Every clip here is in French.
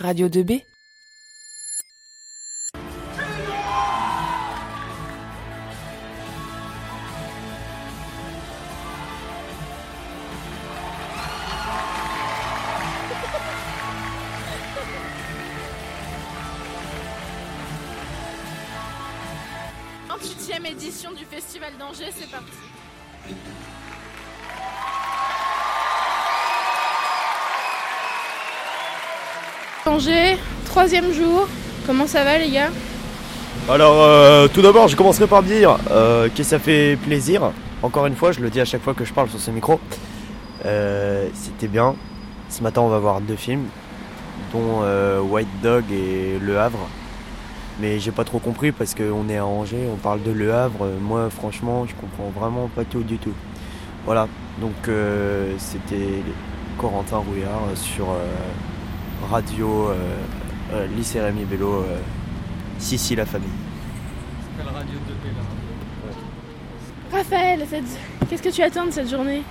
Radio 2B e édition du Festival d'Angers, c'est parti. Angers, troisième jour. Comment ça va les gars? Alors euh, tout d'abord je commencerai par dire euh, que ça fait plaisir. Encore une fois, je le dis à chaque fois que je parle sur ce micro. Euh, C'était bien. Ce matin on va voir deux films, dont White Dog et Le Havre. Mais j'ai pas trop compris parce qu'on est à Angers, on parle de Le Havre. Moi franchement je comprends vraiment pas tout du tout. Voilà, donc c'était Corentin Rouillard sur Radio euh, euh, Lycée Rémi Bello, euh, Sissi la famille. Raphaël, cette- qu'est-ce que tu attends de cette journée?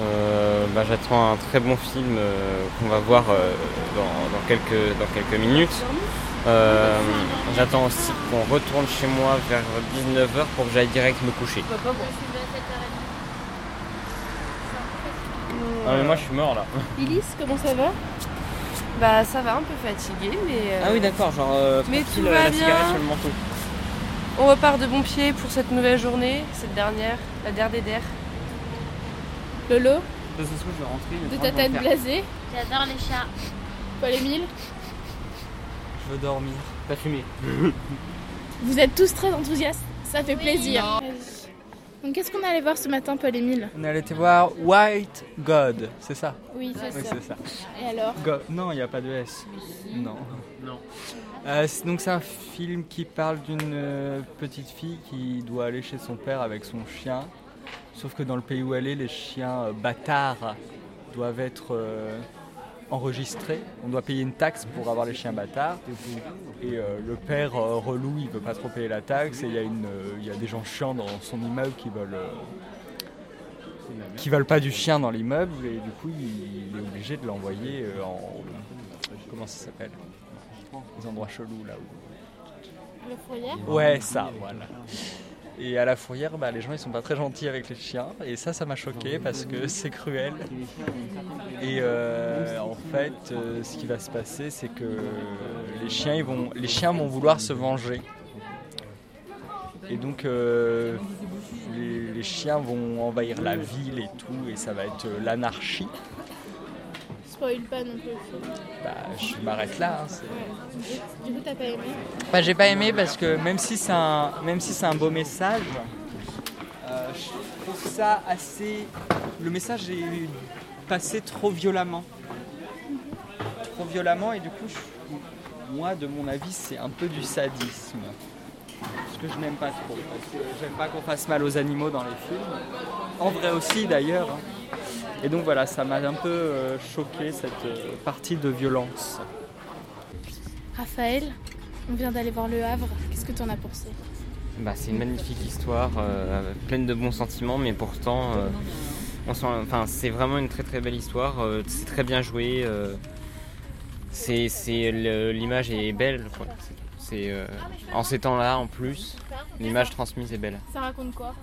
Euh, bah, J'attends un très bon film euh, qu'on va voir euh, dans, dans quelques, dans quelques minutes. Euh, J'attends aussi qu'on retourne chez moi vers 19h pour que j'aille direct me coucher. Ah mais moi je suis mort là. Ilis, comment ça va? Bah ça va, un peu fatigué, mais euh, Ah oui d'accord, genre euh, Mais tout euh, va la bien. cigarette sur le manteau. on repart de bon pied pour cette nouvelle journée, cette dernière, la dernière der. Lolo, De toute façon je vais rentrer. de ta tête blasée J'adore les chats. Paul-Émile Je veux dormir. T'as fumé Vous êtes tous très enthousiastes, ça fait plaisir. Donc qu'est-ce qu'on est allé voir ce matin, Paul-Émile On allait te voir White God, c'est ça Oui, c'est Oui, ça. c'est ça. Et alors Non, il n'y a pas de S. Non. Non. Euh, donc c'est un film qui parle d'une euh, petite fille qui doit aller chez son père avec son chien. Sauf que dans le pays où elle est, les chiens euh, bâtards doivent être euh, enregistrés. On doit payer une taxe pour avoir les chiens bâtards. Et euh, le père euh, relou, il veut pas trop payer la taxe. Et il y, a une, euh, y a des gens chiants dans son immeuble qui veulent... qui veulent pas du chien dans l'immeuble. Et du coup il, est obligé de l'envoyer en comment ça s'appelle? Les endroits chelous là où. Le fourrière? Ouais ça voilà. Et à la fourrière bah, les gens ils sont pas très gentils avec les chiens. Et ça ça m'a choqué parce que c'est cruel. Et euh, en fait euh, ce qui va se passer c'est que les chiens ils vont les chiens vont vouloir se venger et donc euh, les, les chiens vont envahir la ville et tout, et ça va être euh, l'anarchie. Spoil pas non plus. Bah, je m'arrête là. hein, Du coup, t'as pas aimé Bah, j'ai pas aimé parce que même si c'est un, même si c'est un beau message, euh, je trouve ça assez. Le message est passé trop violemment. Trop violemment, et du coup, je- moi, de mon avis, c'est un peu du sadisme. Ce que je n'aime pas trop. Parce que j'aime pas qu'on fasse mal aux animaux dans les films. En vrai aussi, d'ailleurs. hein. Et donc voilà, ça m'a un peu euh, choqué cette euh, partie de violence. Raphaël, on vient d'aller voir Le Havre. Qu'est-ce que t'en as pensé? Bah, c'est une magnifique histoire, euh, pleine de bons sentiments, mais pourtant, euh, on sent- enfin, c'est vraiment une très très belle histoire. euh, c'est très bien joué. C'est, c'est le- l'image est belle. quoi. C'est- C'est euh, en ces temps-là, en plus, l'image transmise est belle. Ça raconte quoi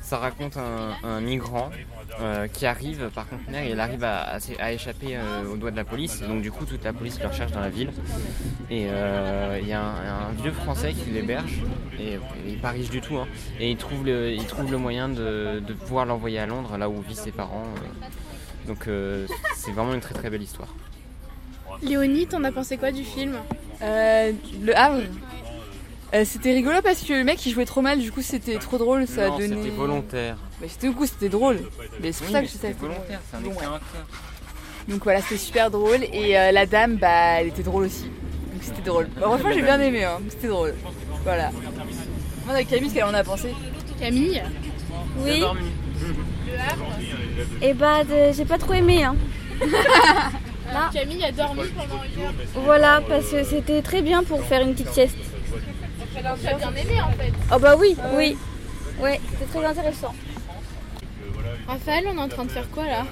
Ça raconte un, un migrant euh, qui arrive par conteneur et il arrive à, à s'é- à échapper euh, aux doigts de la police. Et donc du coup, toute la police le recherche dans la ville. Et il y a un, un vieux Français qui l'héberge. Et il est pas riche du tout. hein. et il trouve, le, il trouve le moyen de, de pouvoir l'envoyer à Londres, là où vivent ses parents. Donc c'est vraiment une très très belle histoire. Léonie, t'en as pensé quoi du film? Euh, le Havre. Euh, c'était rigolo parce que le mec il jouait trop mal, du coup c'était trop drôle, ça Non, a donné. c'était volontaire. Mais c'était du coup c'était drôle. Mais c'est pour Oui, ça que c'était c'était volontaire, c'est un Bon, excellent. Donc voilà, c'était super drôle et euh, la dame bah elle était drôle aussi. Donc c'était drôle. Bah, franchement j'ai bien aimé, hein. c'était drôle. Voilà. Moi avec Camille, qu'elle en a pensé Camille? Oui. Et bah, de- j'ai pas trop aimé. Hein. Alors, Camille a dormi pendant une heure. Voilà, parce que c'était très bien pour faire une petite sieste. Alors, tu as bien aimé en fait. Oh bah oui, oui. Ouais, c'était très intéressant. Raphaël, on est en train de faire quoi là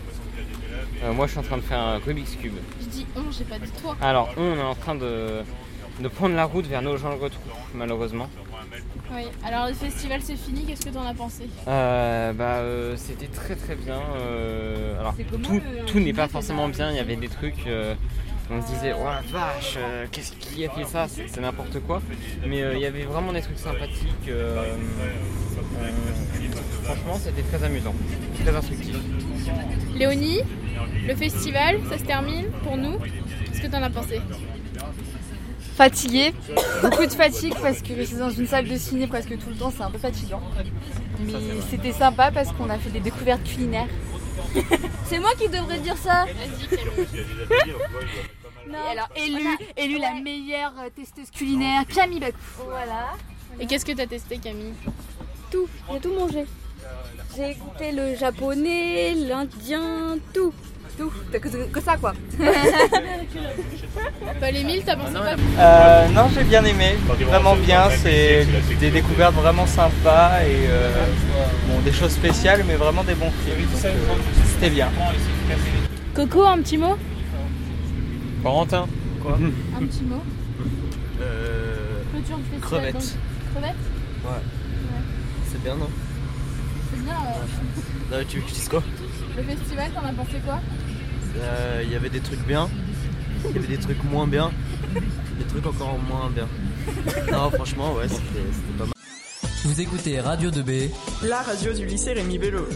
Euh, moi, je suis en train de faire un Rubik's Cube. Je dis on, j'ai pas dit toi. Alors, on est en train de, de prendre la route vers nos gens le retrouvent, malheureusement. Oui. Alors le festival c'est fini, qu'est-ce que t'en as pensé? Euh, bah, euh, c'était très très bien. euh, alors, C'est comment, tout, n'est pas forcément bien. Il y avait des trucs. on se disait, oh la vache, qu'est-ce qui a fait ça? C'est c'est n'importe quoi. Mais il y avait vraiment des trucs sympathiques. franchement, c'était très amusant, très instructif. Léonie, le festival, ça se termine pour nous? Qu'est-ce que t'en as pensé? Fatigué, beaucoup de fatigue parce que rester dans une salle de ciné presque tout le temps c'est un peu fatigant. Mais c'était sympa parce qu'on a fait des découvertes culinaires. C'est moi qui devrais dire ça. Non. Et alors élu, élu la meilleure euh, testeuse culinaire, Camille Bacou. Voilà. Et qu'est-ce que t'as testé Camille? Tout. J'ai tout mangé. J'ai goûté le japonais, l'indien, tout. Tout, t'as que, que ça quoi. Paul Émile, t'as pensé quoi Euh, non, j'ai bien aimé, vraiment bien. C'est des découvertes vraiment sympas et euh, bon, des choses spéciales, mais vraiment des bons films. euh, C'était bien. Coco, un petit mot? Corentin Un petit mot Euh, Clôture du festival. Crevettes. donc. Crevettes c'est bien, non? C'est bien. euh, Non, Tu veux que je dise quoi? le festival, t'en as pensé quoi? Euh, Il y avait des trucs bien, il y avait des trucs moins bien, des trucs encore moins bien. Non, franchement, ouais, c'était c'était pas mal. Vous écoutez Radio 2B. La radio du lycée Rémi Bello.